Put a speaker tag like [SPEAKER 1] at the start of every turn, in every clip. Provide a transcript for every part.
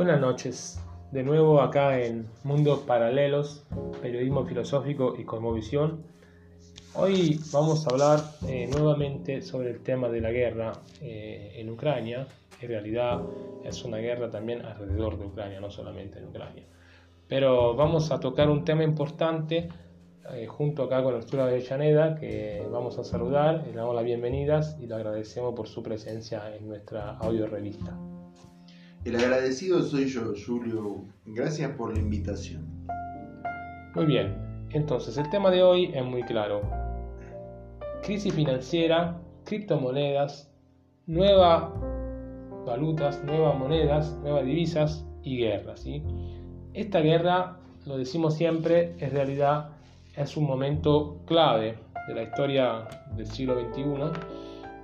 [SPEAKER 1] Buenas noches, de nuevo acá en Mundos Paralelos, Periodismo Filosófico y Cosmovisión. Hoy vamos a hablar eh, nuevamente sobre el tema de la guerra eh, en Ucrania. En realidad es una guerra también alrededor de Ucrania, no solamente en Ucrania. Pero vamos a tocar un tema importante eh, junto acá con Arturo Avellaneda, que vamos a saludar, le damos las bienvenidas y le agradecemos por su presencia en nuestra audio revista.
[SPEAKER 2] El agradecido soy yo, Julio. Gracias por la invitación.
[SPEAKER 1] Muy bien, entonces el tema de hoy es muy claro. Crisis financiera, criptomonedas, nuevas valutas, nuevas monedas, nuevas divisas y guerras. ¿sí? Esta guerra, lo decimos siempre, en realidad es un momento clave de la historia del siglo XXI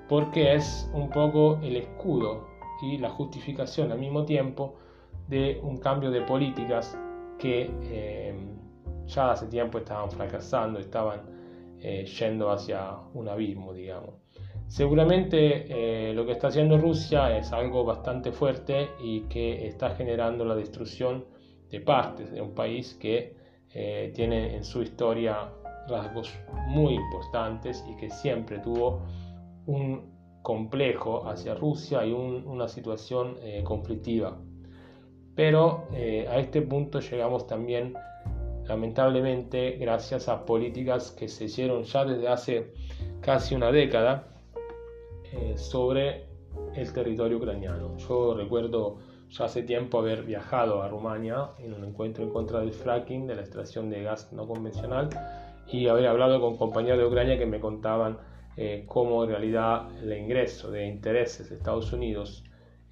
[SPEAKER 1] porque es un poco el escudo y la justificación al mismo tiempo de un cambio de políticas que eh, ya hace tiempo estaban fracasando, estaban eh, yendo hacia un abismo, digamos. Seguramente eh, lo que está haciendo Rusia es algo bastante fuerte y que está generando la destrucción de partes de un país que tiene en su historia rasgos muy importantes y que siempre tuvo un complejo hacia Rusia y una situación eh, conflictiva. Pero eh, a este punto llegamos también, lamentablemente, gracias a políticas que se hicieron ya desde hace casi una década sobre el territorio ucraniano. Yo recuerdo ya hace tiempo haber viajado a Rumania en un encuentro en contra del fracking, de la extracción de gas no convencional, y haber hablado con compañeros de Ucrania que me contaban eh, cómo en realidad el ingreso de intereses de Estados Unidos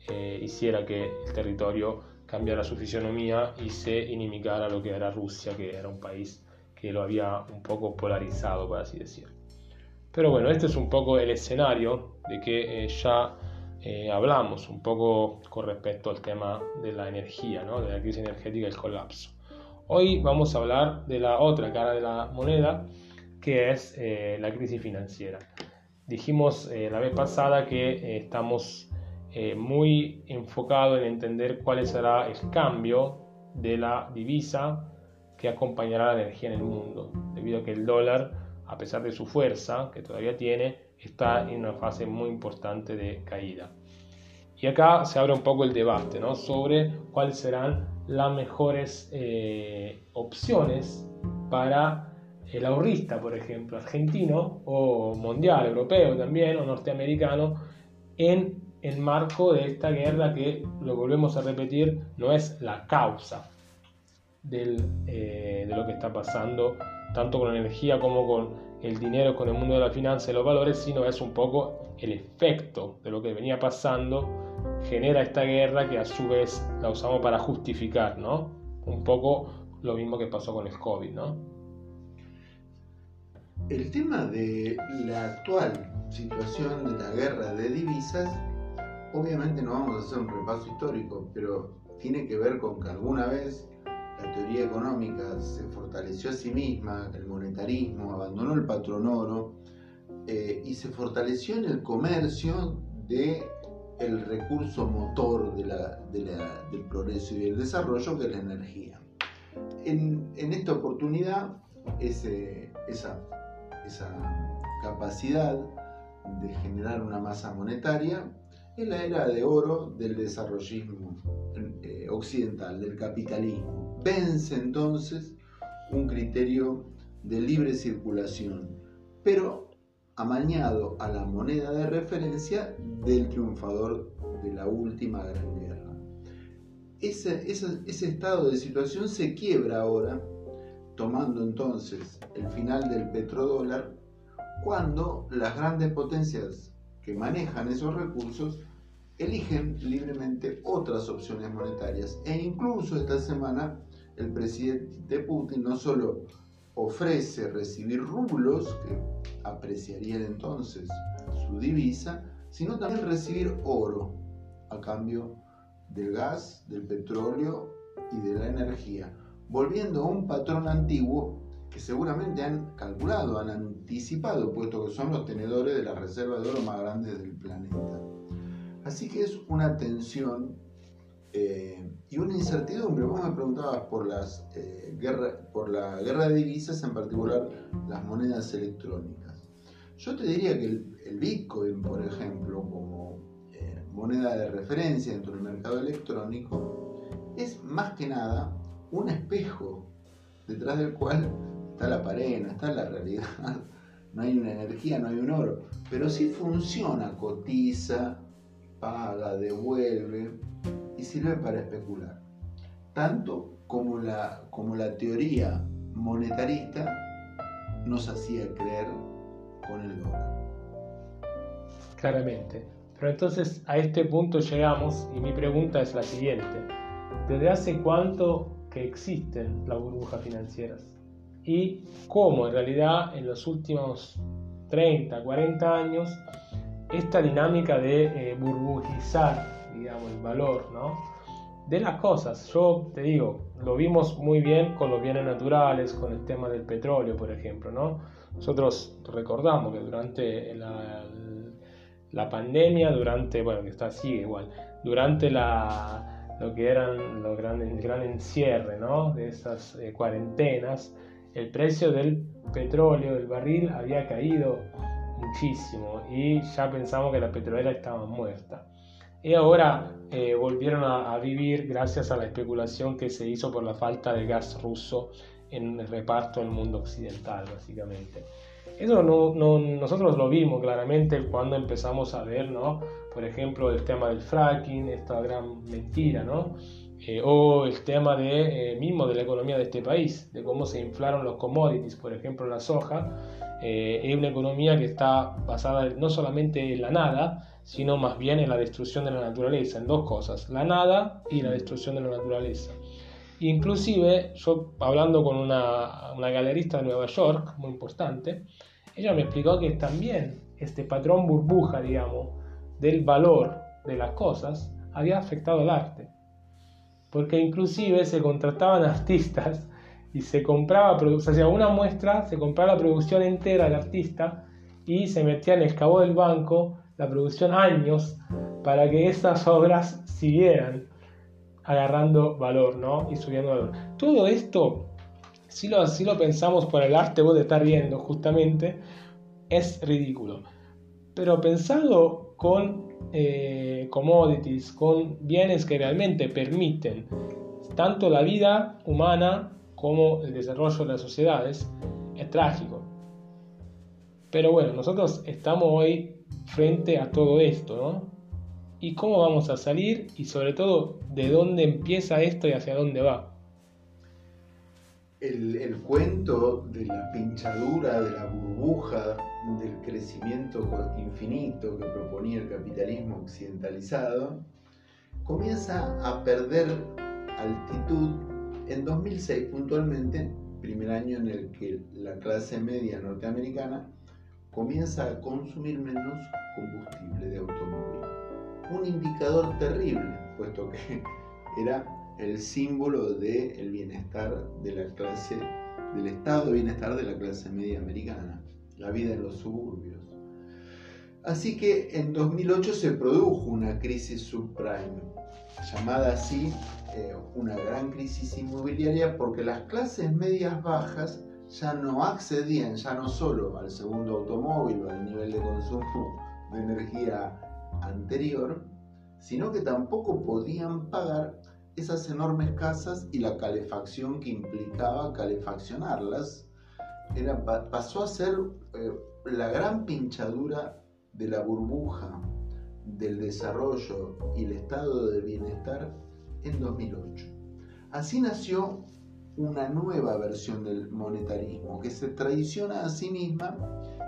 [SPEAKER 1] eh, hiciera que el territorio cambiara su fisionomía y se inimicara lo que era Rusia, que era un país que lo había un poco polarizado, por así decirlo. Pero bueno, este es un poco el escenario de que eh, ya eh, hablamos un poco con respecto al tema de la energía, de la crisis energética y el colapso. Hoy vamos a hablar de la otra cara de la moneda, que es eh, la crisis financiera. Dijimos eh, la vez pasada que estamos muy enfocados en entender cuál será el cambio de la divisa que acompañará la energía en el mundo, debido a que el dólar, a pesar de su fuerza que todavía tiene, está en una fase muy importante de caída. Y acá se abre un poco el debate ¿no? sobre cuáles serán las mejores eh, opciones para el ahorrista, por ejemplo, argentino o mundial, europeo también, o norteamericano, en el marco de esta guerra que, lo volvemos a repetir, no es la causa eh, de lo que está pasando, tanto con la energía como con el dinero, con el mundo de la finanza y los valores, sino es un poco el efecto de lo que venía pasando, genera esta guerra que a su vez la usamos para justificar, ¿no? Un poco lo mismo que pasó con el COVID, ¿no?
[SPEAKER 2] El tema de la actual situación de la guerra de divisas, obviamente no vamos a hacer un repaso histórico, pero tiene que ver con que alguna vez la teoría económica se fortaleció a sí misma, el monetarismo abandonó el patrón oro eh, y se fortaleció en el comercio de el recurso motor del progreso y el desarrollo que es la energía. En, esta oportunidad, esa, esa capacidad de generar una masa monetaria es la era de oro del desarrollismo eh, occidental, del capitalismo. Vence entonces un criterio de libre circulación, pero amañado a la moneda de referencia del triunfador de la última gran guerra. Ese, ese estado de situación se quiebra ahora, tomando entonces el final del petrodólar, cuando las grandes potencias que manejan esos recursos eligen libremente otras opciones monetarias. E incluso esta semana el presidente Putin no solo ofrece recibir rublos, que apreciarían entonces su divisa, sino también recibir oro a cambio del gas, del petróleo y de la energía, volviendo a un patrón antiguo que seguramente han calculado, han anticipado, puesto que son los tenedores de la reserva de oro más grandes del planeta. Así que es una tensión eh, y una incertidumbre. Vos me preguntabas por, las, eh, por la guerra de divisas, en particular las monedas electrónicas. Yo te diría que el, Bitcoin, por ejemplo, como eh, moneda de referencia dentro del mercado electrónico, es más que nada un espejo detrás del cual está la pared, está la realidad, no hay una energía, no hay un oro, pero sí funciona, cotiza, paga, devuelve y sirve para especular. Tanto como la, como la teoría monetarista nos hacía creer con el dólar.
[SPEAKER 1] Claramente. Pero entonces a este punto llegamos y mi pregunta es la siguiente. ¿Desde hace cuánto que existen las burbujas financieras? ¿Y cómo en realidad en los últimos 30, 40 años esta dinámica de eh, burbujizar, digamos, el valor, ¿no? De las cosas. Yo te digo, lo vimos muy bien con los bienes naturales, con el tema del petróleo, por ejemplo, ¿no? Nosotros recordamos que durante la, la pandemia, durante, bueno, que está así igual, durante la, lo que eran los grandes, el gran encierre, ¿no? De esas eh, cuarentenas, el precio del petróleo, del barril, había caído muchísimo y ya pensamos que la petrolera estaba muerta. Y ahora eh, volvieron a, vivir gracias a la especulación que se hizo por la falta de gas ruso en el reparto del mundo occidental, básicamente. Eso no, nosotros lo vimos claramente cuando empezamos a ver, ¿no? Por ejemplo, el tema del fracking, esta gran mentira, ¿no? Eh, o el tema de, eh, mismo de la economía de este país, de cómo se inflaron los commodities, por ejemplo la soja, eh, es una economía que está basada no solamente en la nada, sino más bien en la destrucción de la naturaleza, en dos cosas, la nada y la destrucción de la naturaleza. Inclusive, yo hablando con una, una galerista de Nueva York, muy importante, ella me explicó que también este patrón burbuja, digamos, del valor de las cosas, había afectado al arte. Porque inclusive se contrataban artistas y se compraba, o sea, una muestra, se compraba la producción entera del artista y se metía en el cabo del banco la producción años para que estas obras siguieran agarrando valor, ¿no? Y subiendo valor. Todo esto, si lo, si lo pensamos por el arte, vos de estar viendo justamente, es ridículo. Pero pensado con eh, commodities, con bienes que realmente permiten tanto la vida humana como el desarrollo de las sociedades, es trágico. Pero bueno, nosotros estamos hoy frente a todo esto, ¿no? ¿Y cómo vamos a salir? Y sobre todo, ¿de dónde empieza esto y hacia dónde va?
[SPEAKER 2] el, cuento de la pinchadura, de la burbuja, del crecimiento infinito que proponía el capitalismo occidentalizado, comienza a perder altitud en 2006 puntualmente, primer año en el que la clase media norteamericana comienza a consumir menos combustible de automóvil. Un indicador terrible, puesto que era el símbolo del bienestar de la clase, del estado de bienestar de la clase media americana, la vida en los suburbios. Así que en 2008 se produjo una crisis subprime, llamada así eh, una gran crisis inmobiliaria porque las clases medias bajas ya no accedían ya no solo al segundo automóvil o al nivel de consumo de energía anterior, sino que tampoco podían pagar esas enormes casas y la calefacción que implicaba calefaccionarlas, pasó a ser eh, la gran pinchadura de la burbuja del desarrollo y el estado de bienestar en 2008. Así nació una nueva versión del monetarismo que se traiciona a sí misma,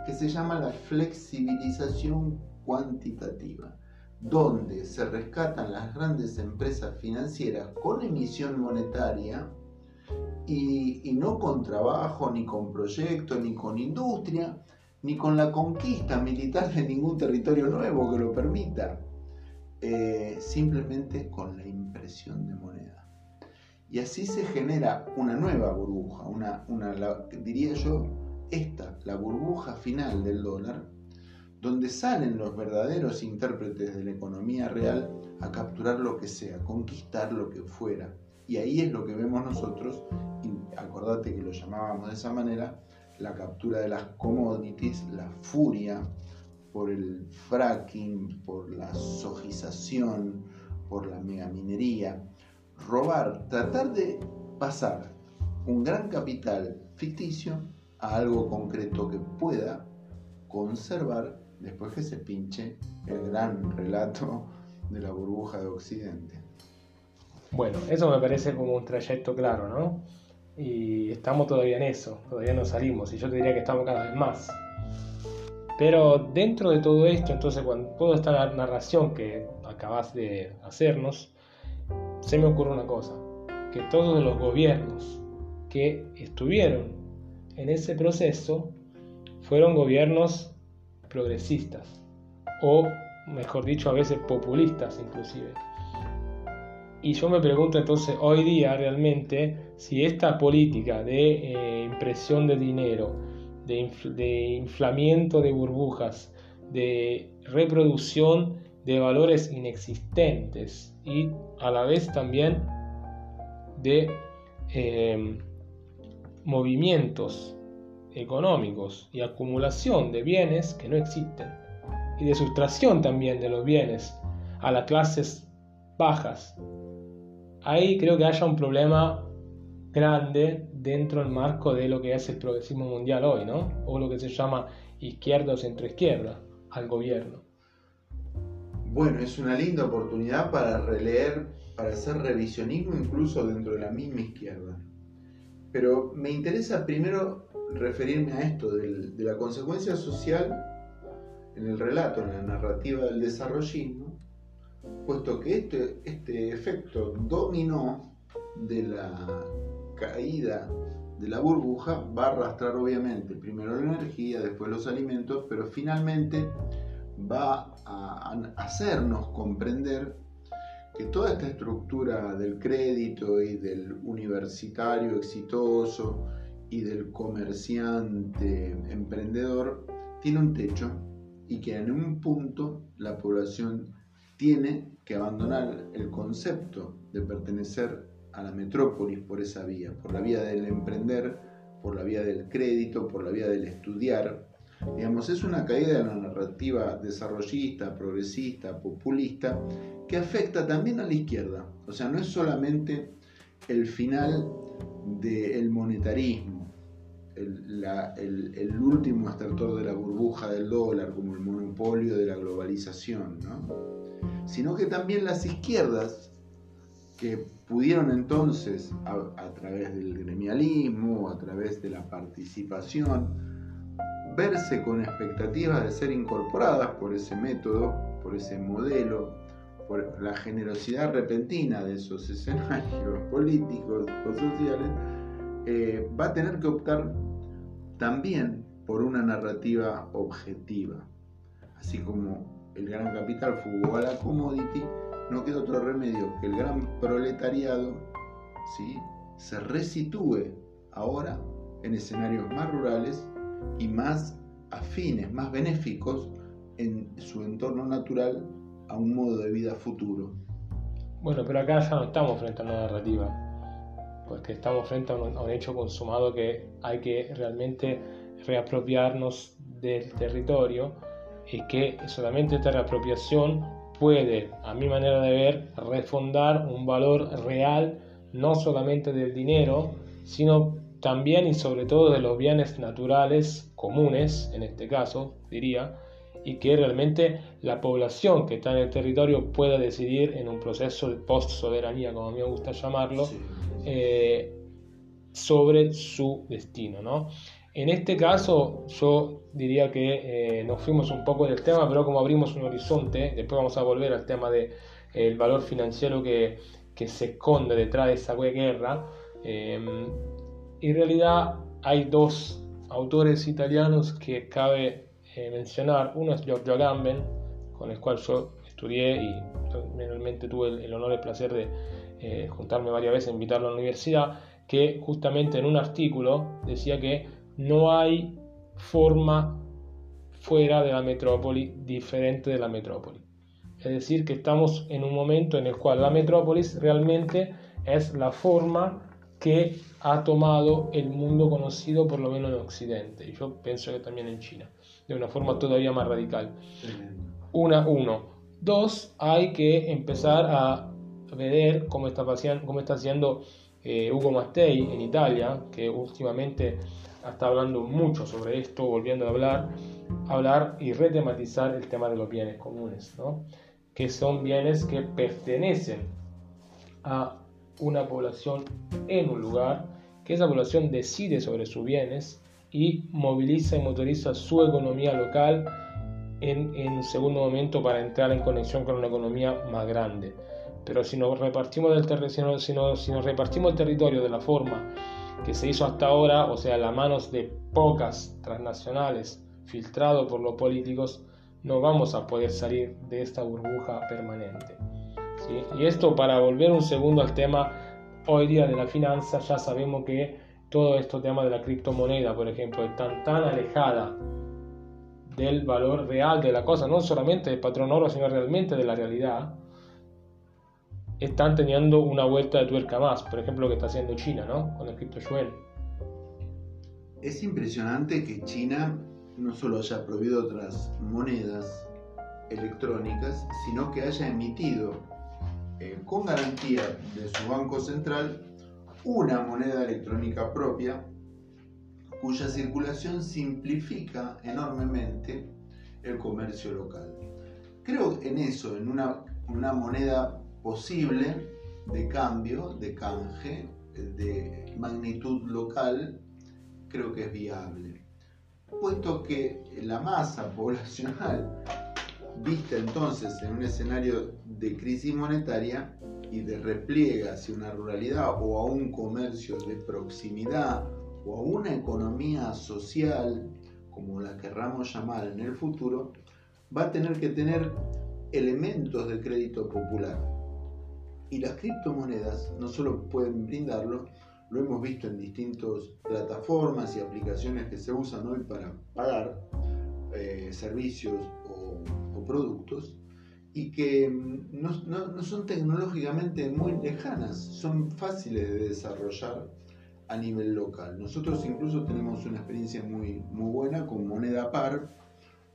[SPEAKER 2] que se llama la flexibilización cuantitativa donde se rescatan las grandes empresas financieras con emisión monetaria y, no con trabajo, ni con proyecto, ni con industria, ni con la conquista militar de ningún territorio nuevo que lo permita, eh, simplemente con la impresión de moneda. Y así se genera una nueva burbuja, una, diría yo, esta, la burbuja final del dólar, donde salen los verdaderos intérpretes de la economía real a capturar lo que sea, conquistar lo que fuera. Y ahí es lo que vemos nosotros, y acordate que lo llamábamos de esa manera, la captura de las commodities, la furia por el fracking, por la sojización, por la megaminería, robar, tratar de pasar un gran capital ficticio a algo concreto que pueda conservar después que se pinche el gran relato de la burbuja de Occidente.
[SPEAKER 1] Bueno, eso me parece como un trayecto claro, ¿no? Y estamos todavía en eso, todavía no salimos, y yo te diría que estamos cada vez más. Pero dentro de todo esto, entonces, cuando toda esta narración que acabas de hacernos, se me ocurre una cosa, que todos los gobiernos que estuvieron en ese proceso fueron gobiernos progresistas o, mejor dicho, a veces populistas inclusive. Y yo me pregunto entonces hoy día realmente si esta política de eh, impresión de dinero, de, inflamiento de burbujas, de reproducción de valores inexistentes y a la vez también de eh, movimientos económicos y acumulación de bienes que no existen y de sustracción también de los bienes a las clases bajas. Ahí creo que haya un problema grande dentro del marco de lo que es el progresismo mundial hoy, ¿no? O lo que se llama izquierda o centroizquierda al gobierno.
[SPEAKER 2] Bueno, es una linda oportunidad para releer, para hacer revisionismo incluso dentro de la misma izquierda. Pero me interesa primero referirme a esto, de la consecuencia social en el relato, en la narrativa del desarrollismo, puesto que este, este efecto dominó de la caída de la burbuja va a arrastrar obviamente primero la energía, después los alimentos, pero finalmente va a hacernos comprender que toda esta estructura del crédito y del universitario exitoso y del comerciante emprendedor tiene un techo y que en un punto la población tiene que abandonar el concepto de pertenecer a la metrópolis por esa vía, por la vía del emprender, por la vía del crédito, por la vía del estudiar. Digamos, es una caída de la narrativa desarrollista, progresista, populista, que afecta también a la izquierda. O sea, no es solamente el final del monetarismo, el, último estertor de la burbuja del dólar, como el monopolio de la globalización, sino que también las izquierdas, que pudieron entonces, a, través del gremialismo, a través de la participación, verse con expectativas de ser incorporadas por ese método, por ese modelo, por la generosidad repentina de esos escenarios políticos o sociales, eh, va a tener que optar también por una narrativa objetiva. Así como el gran capital fugó a la commodity, no queda otro remedio que el gran proletariado ¿sí? se resitúe ahora en escenarios más rurales y más afines, más benéficos en su entorno natural a un modo de vida futuro.
[SPEAKER 1] Bueno, pero acá ya no estamos frente a una narrativa, porque estamos frente a un, hecho consumado que hay que realmente reapropiarnos del territorio y que solamente esta reapropiación puede, a mi manera de ver, refondar un valor real, no solamente del dinero, sino también y sobre todo de los bienes naturales comunes, en este caso, diría, y que realmente la población que está en el territorio pueda decidir en un proceso de post-soberanía, como a mí me gusta llamarlo, eh, sobre su destino. ¿no? En este caso yo diría que eh, nos fuimos un poco del tema, pero como abrimos un horizonte, después vamos a volver al tema del de, el valor financiero que, que, se esconde detrás de esa guerra. Eh, en realidad hay dos autores italianos que cabe eh, mencionar. Uno es Giorgio Agamben, con el cual yo estudié y realmente tuve el, honor y el placer de eh, juntarme varias veces, invitarlo a la universidad, que justamente en un artículo decía que no hay forma fuera de la metrópoli diferente de la metrópoli. Es decir, que estamos en un momento en el cual la metrópolis realmente es la forma que ha tomado el mundo conocido, por lo menos en Occidente, y yo pienso que también en China, de una forma todavía más radical. Una, uno. Dos, hay que empezar a ver cómo está, cómo está haciendo eh, Hugo Mattei en Italia, que últimamente está hablando mucho sobre esto, volviendo a hablar, hablar y retematizar el tema de los bienes comunes, ¿no? que son bienes que pertenecen a una población en un lugar, que esa población decide sobre sus bienes y moviliza y motoriza su economía local en, en un segundo momento para entrar en conexión con una economía más grande. Pero si nos repartimos, del si, si, si nos repartimos el territorio de la forma que se hizo hasta ahora, o sea, las manos de pocas transnacionales, filtrado por los políticos, no vamos a poder salir de esta burbuja permanente. Y esto para volver un segundo al tema hoy día de la finanza, ya sabemos que todo este tema de la criptomoneda, por ejemplo, es tan, tan alejada del valor real de la cosa, no solamente del patrón oro, sino realmente de la realidad, están teniendo una vuelta de tuerca más, por ejemplo, lo que está haciendo China, ¿no? Con el cripto yuan.
[SPEAKER 2] Es impresionante que China no solo haya prohibido otras monedas electrónicas, sino que haya emitido eh, con garantía de su Banco Central una moneda electrónica propia cuya circulación simplifica enormemente el comercio local. Creo en eso, en una, moneda posible de cambio, de canje, de magnitud local, creo que es viable. Puesto que la masa poblacional vista entonces en un escenario de crisis monetaria y de repliegue hacia una ruralidad o a un comercio de proximidad o a una economía social, como la querramos llamar en el futuro, va a tener que tener elementos de crédito popular. Y las criptomonedas no solo pueden brindarlo, lo hemos visto en distintas plataformas y aplicaciones que se usan hoy para pagar eh, servicios productos y que mm, no, no, son tecnológicamente muy lejanas, son fáciles de desarrollar a nivel local. Nosotros incluso tenemos una experiencia muy, muy buena con moneda par,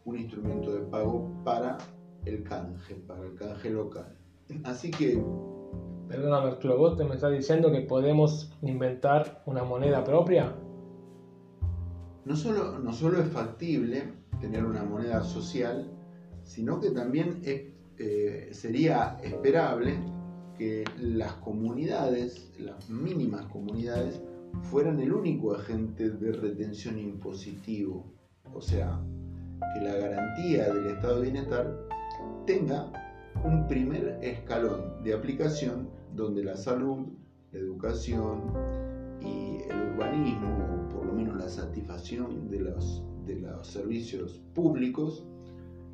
[SPEAKER 2] un instrumento de pago para el canje, para el canje local. Así que...
[SPEAKER 1] Perdona Arturo, vos te me estás diciendo que podemos inventar una moneda propia.
[SPEAKER 2] No solo, no solo es factible tener una moneda social, sino que también eh, sería esperable que las comunidades, las mínimas comunidades, fueran el único agente de retención impositivo. O sea, que la garantía del estado de bienestar tenga un primer escalón de aplicación donde la salud, la educación y el urbanismo, o por lo menos la satisfacción de los, de los servicios públicos,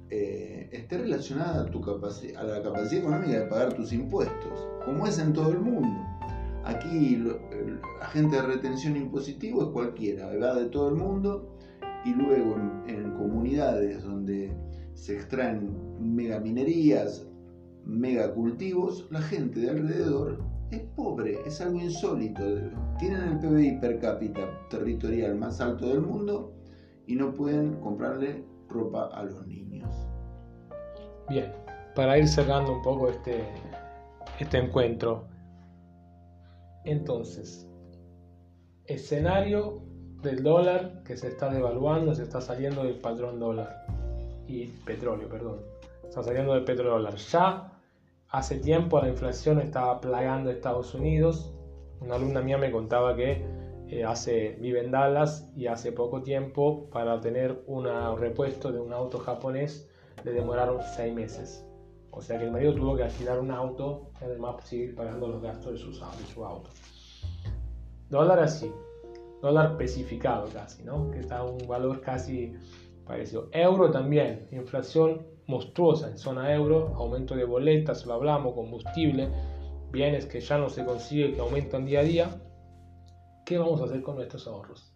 [SPEAKER 2] eh, esté relacionada a, tu a la capacidad económica de pagar tus impuestos, como es en todo el mundo. Aquí el agente de retención impositivo es cualquiera, va de todo el mundo y luego en, comunidades donde se extraen megaminerías, megacultivos, la gente de alrededor es pobre, es algo insólito. Tienen el PBI per cápita territorial más alto del mundo y no pueden comprarle ropa a los niños.
[SPEAKER 1] Bien, para ir cerrando un poco este, este encuentro. Entonces, escenario del dólar que se está devaluando, se está saliendo del patrón dólar y petróleo, perdón. Está saliendo del petróleo dólar. Ya hace tiempo la inflación estaba plagando Estados Unidos. Una alumna mía me contaba que eh, hace, vive en Dallas y hace poco tiempo para tener un repuesto de un auto japonés le demoraron seis meses. O sea que el marido tuvo que alquilar un auto y además seguir pagando los gastos de, sus, de su auto. Dólar así, dólar especificado casi, ¿no? Que está a un valor casi parecido. Euro también, inflación monstruosa en zona euro, aumento de boletas, lo hablamos, combustible, bienes que ya no se consigue, que aumentan día a día ¿Qué vamos a hacer con nuestros ahorros?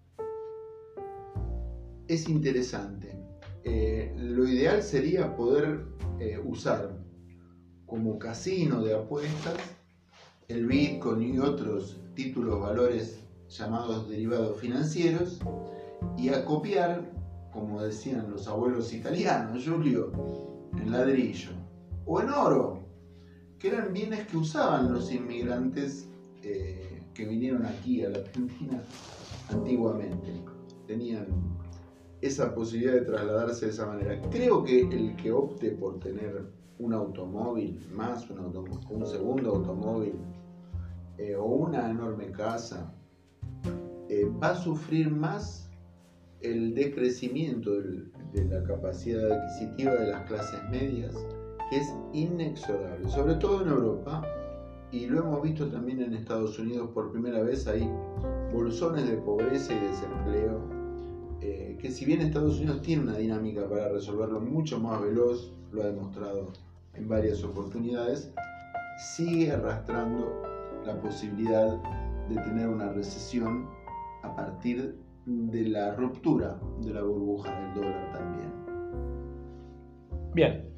[SPEAKER 2] Es interesante. eh, lo ideal sería poder eh, usar como casino de apuestas el Bitcoin y otros títulos valores llamados derivados financieros y acopiar, como decían los abuelos italianos, Julio, en ladrillo o en oro, que eran bienes que usaban los inmigrantes eh, que vinieron aquí a la Argentina antiguamente. Tenían esa posibilidad de trasladarse de esa manera. Creo que el que opte por tener un automóvil más, un, segundo automóvil eh, o una enorme casa, eh, va a sufrir más el decrecimiento de la capacidad adquisitiva de las clases medias, que es inexorable, sobre todo en Europa, y lo hemos visto también en Estados Unidos por primera vez, hay bolsones de pobreza y desempleo, eh, que si bien Estados Unidos tiene una dinámica para resolverlo mucho más veloz, lo ha demostrado en varias oportunidades, sigue arrastrando la posibilidad de tener una recesión a partir de la ruptura de la burbuja del dólar también.
[SPEAKER 1] Bien,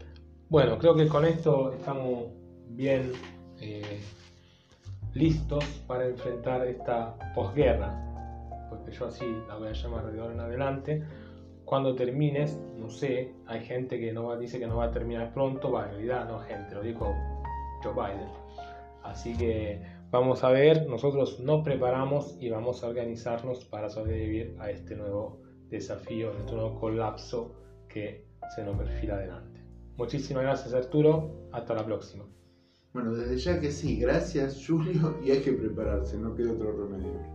[SPEAKER 1] bueno, creo que con esto estamos bien eh, listos para enfrentar esta posguerra, porque yo así la voy a llamar de ahora en adelante. Cuando termines, no sé, hay gente que no va, dice que no va a terminar pronto, va, en realidad no gente, lo dijo Joe Biden. Así que vamos a ver, nosotros nos preparamos y vamos a organizarnos para sobrevivir a este nuevo desafío, a este nuevo colapso que se nos perfila adelante. Muchísimas gracias Arturo, hasta la próxima.
[SPEAKER 2] Bueno, desde ya que sí, gracias Julio y hay que prepararse, no queda otro remedio.